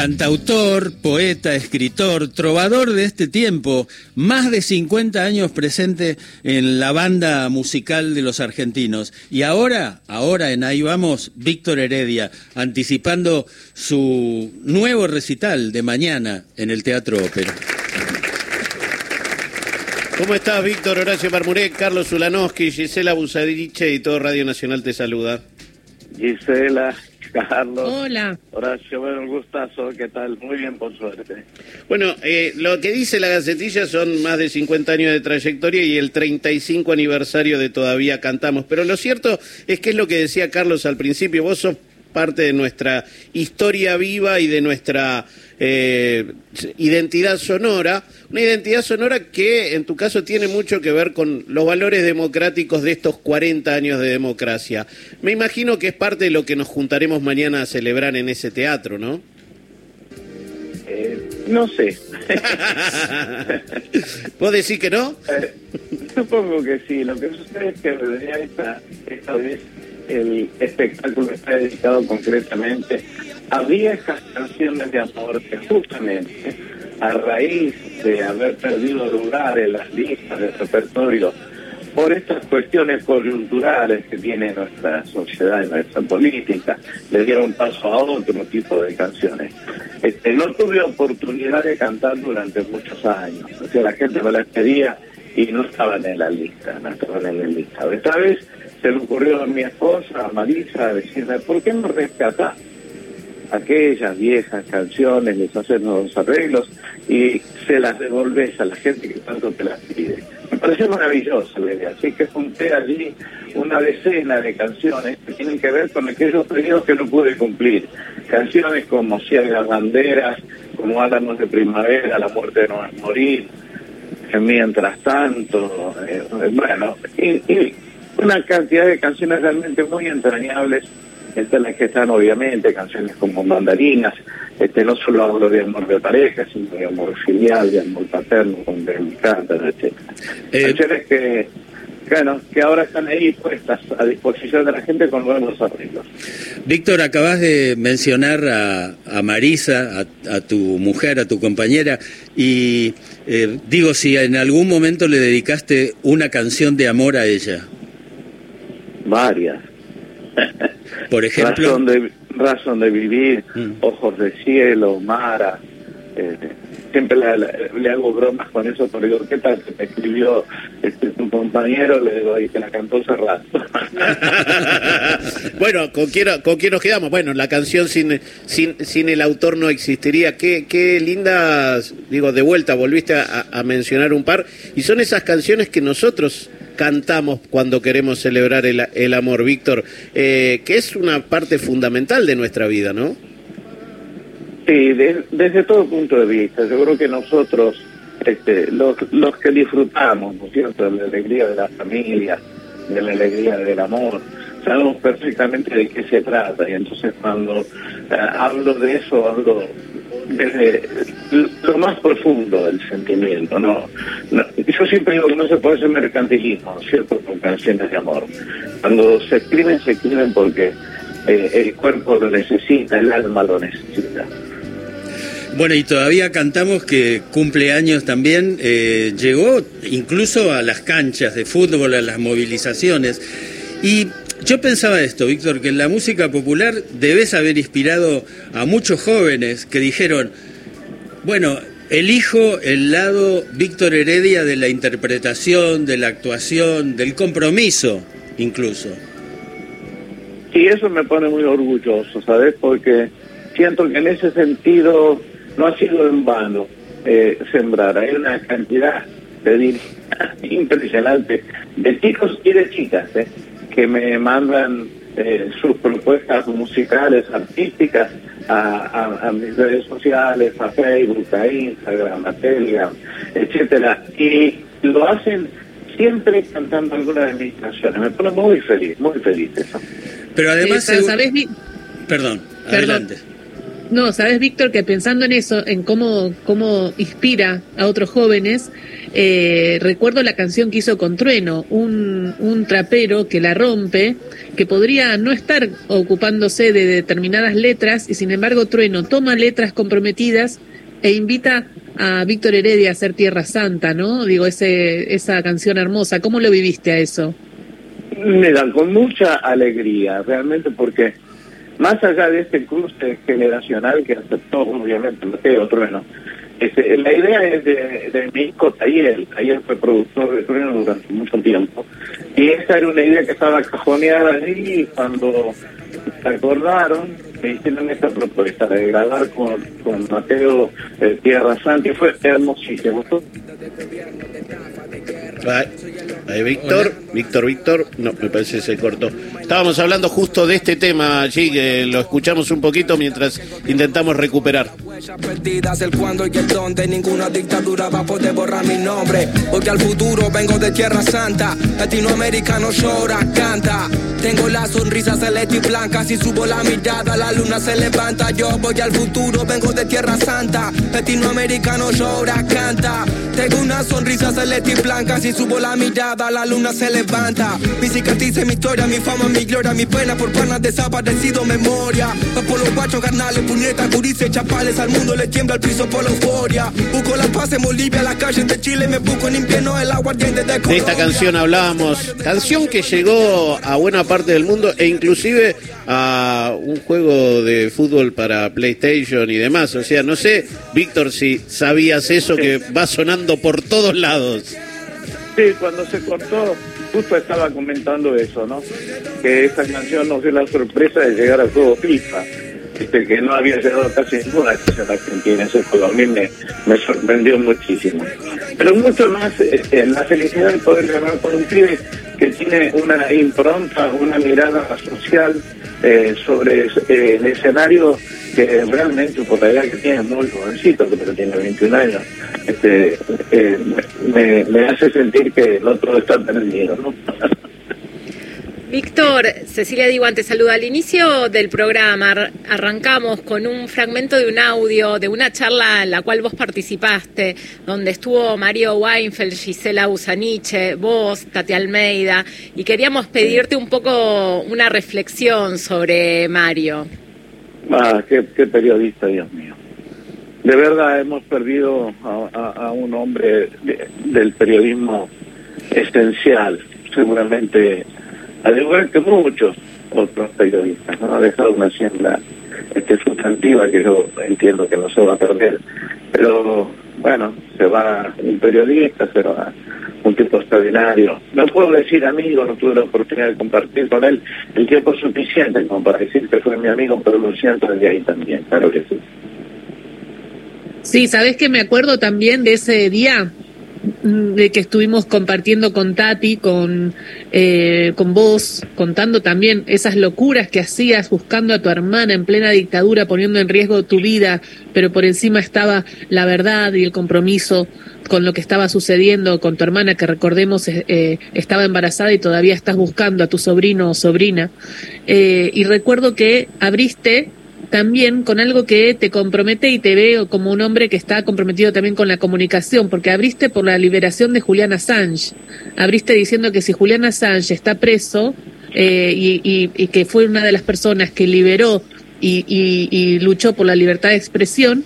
Cantautor, poeta, escritor, trovador de este tiempo, más de 50 años presente en la banda musical de los argentinos. Y ahora, ahora en Ahí vamos, Víctor Heredia, anticipando su nuevo recital de mañana en el Teatro Ópera. ¿Cómo estás, Víctor Horacio Marmurek, Carlos Ulanowski, Gisela Busadiche y todo Radio Nacional te saluda? Gisela, Carlos. Hola. Horacio, bueno, un gustazo, ¿qué tal? Muy bien, por suerte. Bueno, eh, lo que dice la Gacetilla son más de 50 años de trayectoria y el 35 aniversario de Todavía Cantamos. Pero lo cierto es que es lo que decía Carlos al principio, vos sos parte de nuestra historia viva y de nuestra eh, identidad sonora, una identidad sonora que en tu caso tiene mucho que ver con los valores democráticos de estos 40 años de democracia. Me imagino que es parte de lo que nos juntaremos mañana a celebrar en ese teatro, ¿no? Eh, no sé. ¿Vos decís que no? Eh, supongo que sí. Lo que sucede es que esta, esta vez el espectáculo está dedicado concretamente a viejas canciones de amor que justamente a raíz de haber perdido lugar en las listas de repertorio por estas cuestiones coyunturales que tiene nuestra sociedad y nuestra política, le dieron paso a otro tipo de canciones. Este, no tuve oportunidad de cantar durante muchos años, o sea, la gente me las pedía y no estaban en la lista, no estaban en la lista. Esta vez se le ocurrió a mi esposa, a Marisa, decirme, ¿por qué no rescatás aquellas viejas canciones, les haces nuevos arreglos y se las devolves a la gente que tanto te las pide? Me pareció maravilloso la idea, así que junté allí una decena de canciones que tienen que ver con aquellos pedidos que no pude cumplir. Canciones como Ciega Banderas, como Álamos de Primavera, La muerte no es morir, Mientras tanto, eh, bueno, y una cantidad de canciones realmente muy entrañables, entre las que están obviamente canciones como Mandarinas, este no solo hablo de amor de pareja, sino de amor filial, de amor paterno, donde me encantan, etc. Eh, canciones que, bueno, que ahora están ahí puestas a disposición de la gente con nuevos arreglos. Víctor, acabas de mencionar a, Marisa, a, tu mujer, a tu compañera, y eh, digo, si en algún momento le dedicaste una canción de amor a ella varias. Por ejemplo. Razón de, razón de vivir, mm. ojos de cielo, Mara. Eh, siempre le, hago bromas con eso, pero digo, ¿qué tal que me escribió este, tu compañero? Le digo, y que la cantó cerrado. bueno, ¿con quién, ¿con quién nos quedamos? Bueno, la canción sin, sin, sin el autor no existiría. Qué, qué lindas, digo, de vuelta, volviste a, a mencionar un par, y son esas canciones que nosotros cantamos cuando queremos celebrar el, el amor, Víctor, eh, que es una parte fundamental de nuestra vida, ¿no? Sí, desde todo punto de vista. Yo creo que nosotros, este, los, los que disfrutamos, ¿no es cierto?, de la alegría de la familia, de la alegría del amor, sabemos perfectamente de qué se trata. Y entonces cuando eh, hablo de eso, hablo desde lo más profundo del sentimiento. ¿no? Yo siempre digo que no se puede hacer mercantilismo, ¿cierto? Con canciones de amor. Cuando se escriben, se escriben porque eh, el cuerpo lo necesita, el alma lo necesita. Bueno, y todavía cantamos que cumpleaños también eh, llegó incluso a las canchas de fútbol, a las movilizaciones. Y yo pensaba esto, Víctor, que la música popular debes haber inspirado a muchos jóvenes que dijeron, bueno, elijo el lado Víctor Heredia de la interpretación, de la actuación, del compromiso, incluso. Y eso me pone muy orgulloso, ¿sabes? Porque siento que en ese sentido no ha sido en vano eh, sembrar. Hay una cantidad de impresionante de chicos y de chicas, ¿eh? que me mandan eh, sus propuestas musicales, artísticas, a, mis redes sociales, a Facebook, a Instagram, a Telegram, etcétera, y lo hacen siempre cantando alguna de mis canciones. Me pone muy feliz, muy feliz eso. Pero además, Perdón, adelante. No, sabes, Víctor, que pensando en eso, en cómo, cómo inspira a otros jóvenes, eh, recuerdo la canción que hizo con Trueno, un, un trapero que la rompe, que podría no estar ocupándose de determinadas letras, y sin embargo Trueno toma letras comprometidas e invita a Víctor Heredia a hacer Tierra Santa, ¿no? Digo, ese, esa canción hermosa. ¿Cómo lo viviste a eso? Mira, con mucha alegría, realmente, porque más allá de este cruce generacional que aceptó, obviamente, Mateo Trueno, este, la idea es de, de mi hijo Taller, Taller fue productor de Trueno durante mucho tiempo, y esa era una idea que estaba cajoneada allí cuando se acordaron, me hicieron esta propuesta de grabar con, con Mateo eh, Tierra Santa, y fue hermosísimo. Víctor, Víctor, Víctor, no, me parece que se cortó. Estábamos hablando justo de este tema allí, que lo escuchamos un poquito mientras intentamos recuperar. perdidas, el cuándo y el dónde, ninguna dictadura va a poder borrar mi nombre. Porque al futuro vengo de Tierra Santa, latinoamericano llora, canta. La sonrisa celeste y blanca, si subo la mirada, la luna se levanta. Yo voy al futuro, vengo de Tierra Santa, latinoamericano llora, canta. Tengo una sonrisa celeste y blanca, si subo la mirada, la luna se levanta. Mi cicatriz, mi historia, mi fama, mi gloria, mi pena por panas desaparecido, memoria. Va por los guachos, carnales, puñetas, curices, chapales, al mundo le tiembla el piso por la euforia. Busco la paz en Bolivia, la calle de Chile, me busco en invierno el aguardiente de De esta canción hablábamos, canción que llegó a buena parte del mundo e inclusive a un juego de fútbol para PlayStation y demás. O sea, no sé, Víctor, si sabías eso que va sonando por todos lados. Sí, cuando se cortó, justo estaba comentando eso, ¿no? Que esta canción nos dio la sorpresa de llegar al juego FIFA. Que no había llegado casi ninguna canción argentina ese juego. A mí me, sorprendió muchísimo. Pero mucho más este, la felicidad de poder grabar con un pibe que tiene una impronta, una mirada social eh, sobre eh, el escenario que realmente por la edad que tiene es muy jovencito, pero tiene 21 años, este, eh, me, me hace sentir que el otro está perdido, ¿no? Víctor, Cecilia Diwan te saluda. Al inicio del programa ar- arrancamos con un fragmento de un audio de una charla en la cual vos participaste, donde estuvo Mario Weinfeld, Gisela Busaniche, vos, Tati Almeida, y queríamos pedirte un poco una reflexión sobre Mario. Ah, qué, periodista, Dios mío. De verdad hemos perdido a, un hombre de- del periodismo esencial, seguramente, al igual que muchos otros periodistas, ¿no? Ha dejado una hacienda este, sustantiva que yo entiendo que no se va a perder. Pero, bueno, se va un periodista, se va un tipo extraordinario. No puedo decir amigo, no tuve la oportunidad de compartir con él el tiempo suficiente como para decir que fue mi amigo, pero lo siento desde ahí también, claro que sí. Sí, sabes que me acuerdo también de ese día de que estuvimos compartiendo con Tati, con, eh, con vos, contando también esas locuras que hacías buscando a tu hermana en plena dictadura, poniendo en riesgo tu vida, pero por encima estaba la verdad y el compromiso con lo que estaba sucediendo con tu hermana, que recordemos eh, eh, estaba embarazada y todavía estás buscando a tu sobrino o sobrina. Eh, y recuerdo que abriste también con algo que te compromete y te veo como un hombre que está comprometido también con la comunicación, porque abriste por la liberación de Julian Assange. Abriste diciendo que si Julian Assange está preso eh, y, y- y que fue una de las personas que liberó y, y- luchó por la libertad de expresión,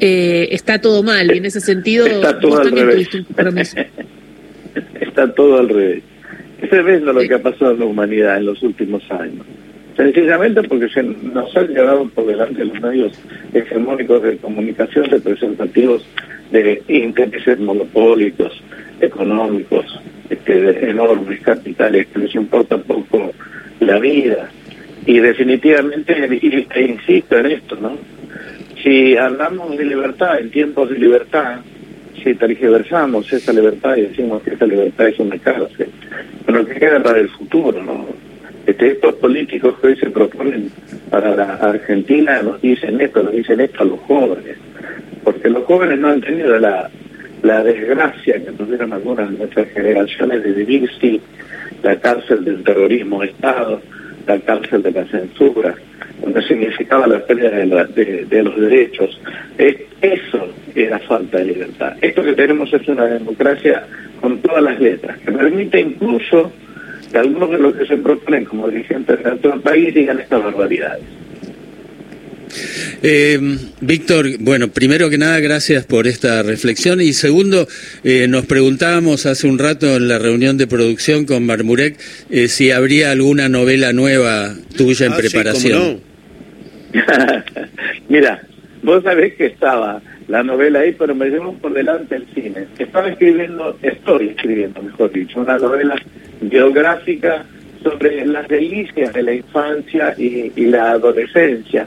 eh, está todo mal. Y en ese sentido, Está todo al revés. Está todo al revés. Ese es lo que ha pasado en la humanidad en los últimos años. Sencillamente porque se nos han llevado por delante los medios hegemónicos de comunicación representativos de intereses monopólicos, económicos, este, de enormes capitales que les importa poco la vida. Y definitivamente, e insisto en esto, ¿no? Si hablamos de libertad en tiempos de libertad, si tergiversamos esa libertad y decimos que esa libertad es una cárcel, pero que queda para el futuro, ¿no? Este, estos políticos que hoy se proponen para la Argentina nos dicen esto, nos dicen esto a los jóvenes, porque los jóvenes no han tenido la, la desgracia que tuvieron algunas de nuestras generaciones de vivir, sí, la cárcel del terrorismo de Estado, la cárcel de la censura, donde significaba la pérdida de, la- de- los derechos. Es- eso era falta de libertad. Esto que tenemos es una democracia con todas las letras, que permite incluso que algunos de los que se proponen como dirigentes de todo el país digan estas barbaridades. Eh, Víctor, bueno, primero que nada, gracias por esta reflexión. Y segundo, eh, nos preguntábamos hace un rato en la reunión de producción con Marmurek eh, si habría alguna novela nueva tuya en Ah, sí, preparación. cómo no. Mira, vos sabés que estaba la novela ahí, pero me llevó por delante el cine. Estaba escribiendo, estoy escribiendo, mejor dicho, una novela biográfica sobre las delicias de la infancia y, y la adolescencia.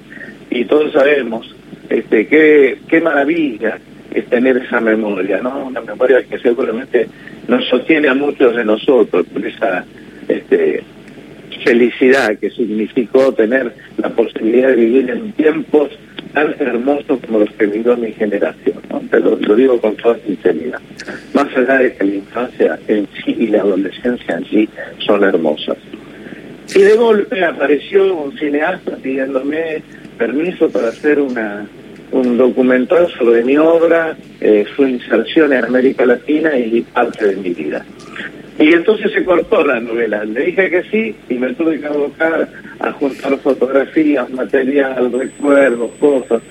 Y todos sabemos este, qué, qué maravilla es tener esa memoria, ¿no? Una memoria que seguramente nos sostiene a muchos de nosotros por esa este, felicidad que significó tener la posibilidad de vivir en tiempos tan hermosos como los que vivió mi generación. ¿no? Te lo, lo digo con toda sinceridad. Más allá de que la infancia en sí y la adolescencia en sí son hermosas. Y de golpe apareció un cineasta pidiéndome permiso para hacer una un documental sobre mi obra, eh, su inserción en América Latina y parte de mi vida. Y entonces se cortó la novela. Le dije que sí y me tuve que abocar a juntar fotografías, material, recuerdos, cosas.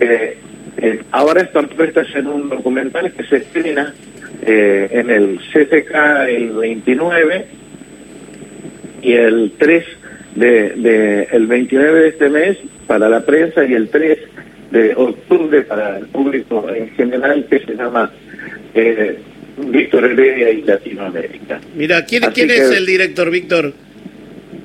Eh, eh, ahora están puestas en un documental que se estrena eh, en el CCK el 29 y el 3 de, de- el 29 de este mes para la prensa y el 3 de octubre para el público en general que se llama eh, Víctor Heredia y Latinoamérica. Mira, ¿quién, quién que- es el director, Víctor?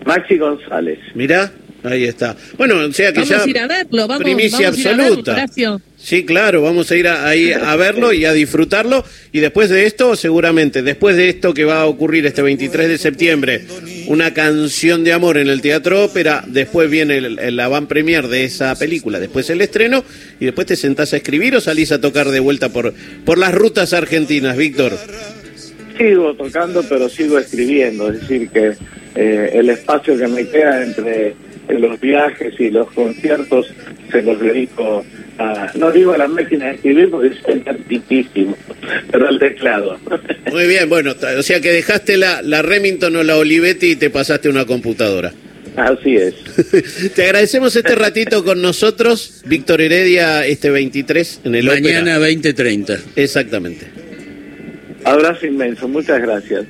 Maxi González. Mira, ahí está. Bueno, o sea que Vamos ya a ir a verlo, vamos, primicia vamos a a verlo, absoluta. Horacio. Sí, claro, vamos a ir a- ahí a verlo y a disfrutarlo. Y después de esto, seguramente, después de esto que va a ocurrir este 23 de septiembre, una canción de amor en el Teatro Ópera, después viene el, el avant premier de esa película, después el estreno, y después te sentás a escribir o salís a tocar de vuelta por, por las rutas argentinas, Víctor. Sigo tocando, pero sigo escribiendo. Es decir, que eh, el espacio que me queda entre eh, los viajes y los conciertos se los dedico a, no digo a la máquina de escribir porque es antiquísimo, pero al teclado. Muy bien, bueno, o sea que dejaste la, la Remington o la Olivetti y te pasaste una computadora. Así es. Te agradecemos este ratito con nosotros, Víctor Heredia, este 23 en el Mañana Ópera. 20.30. Exactamente. Abrazo inmenso, muchas gracias.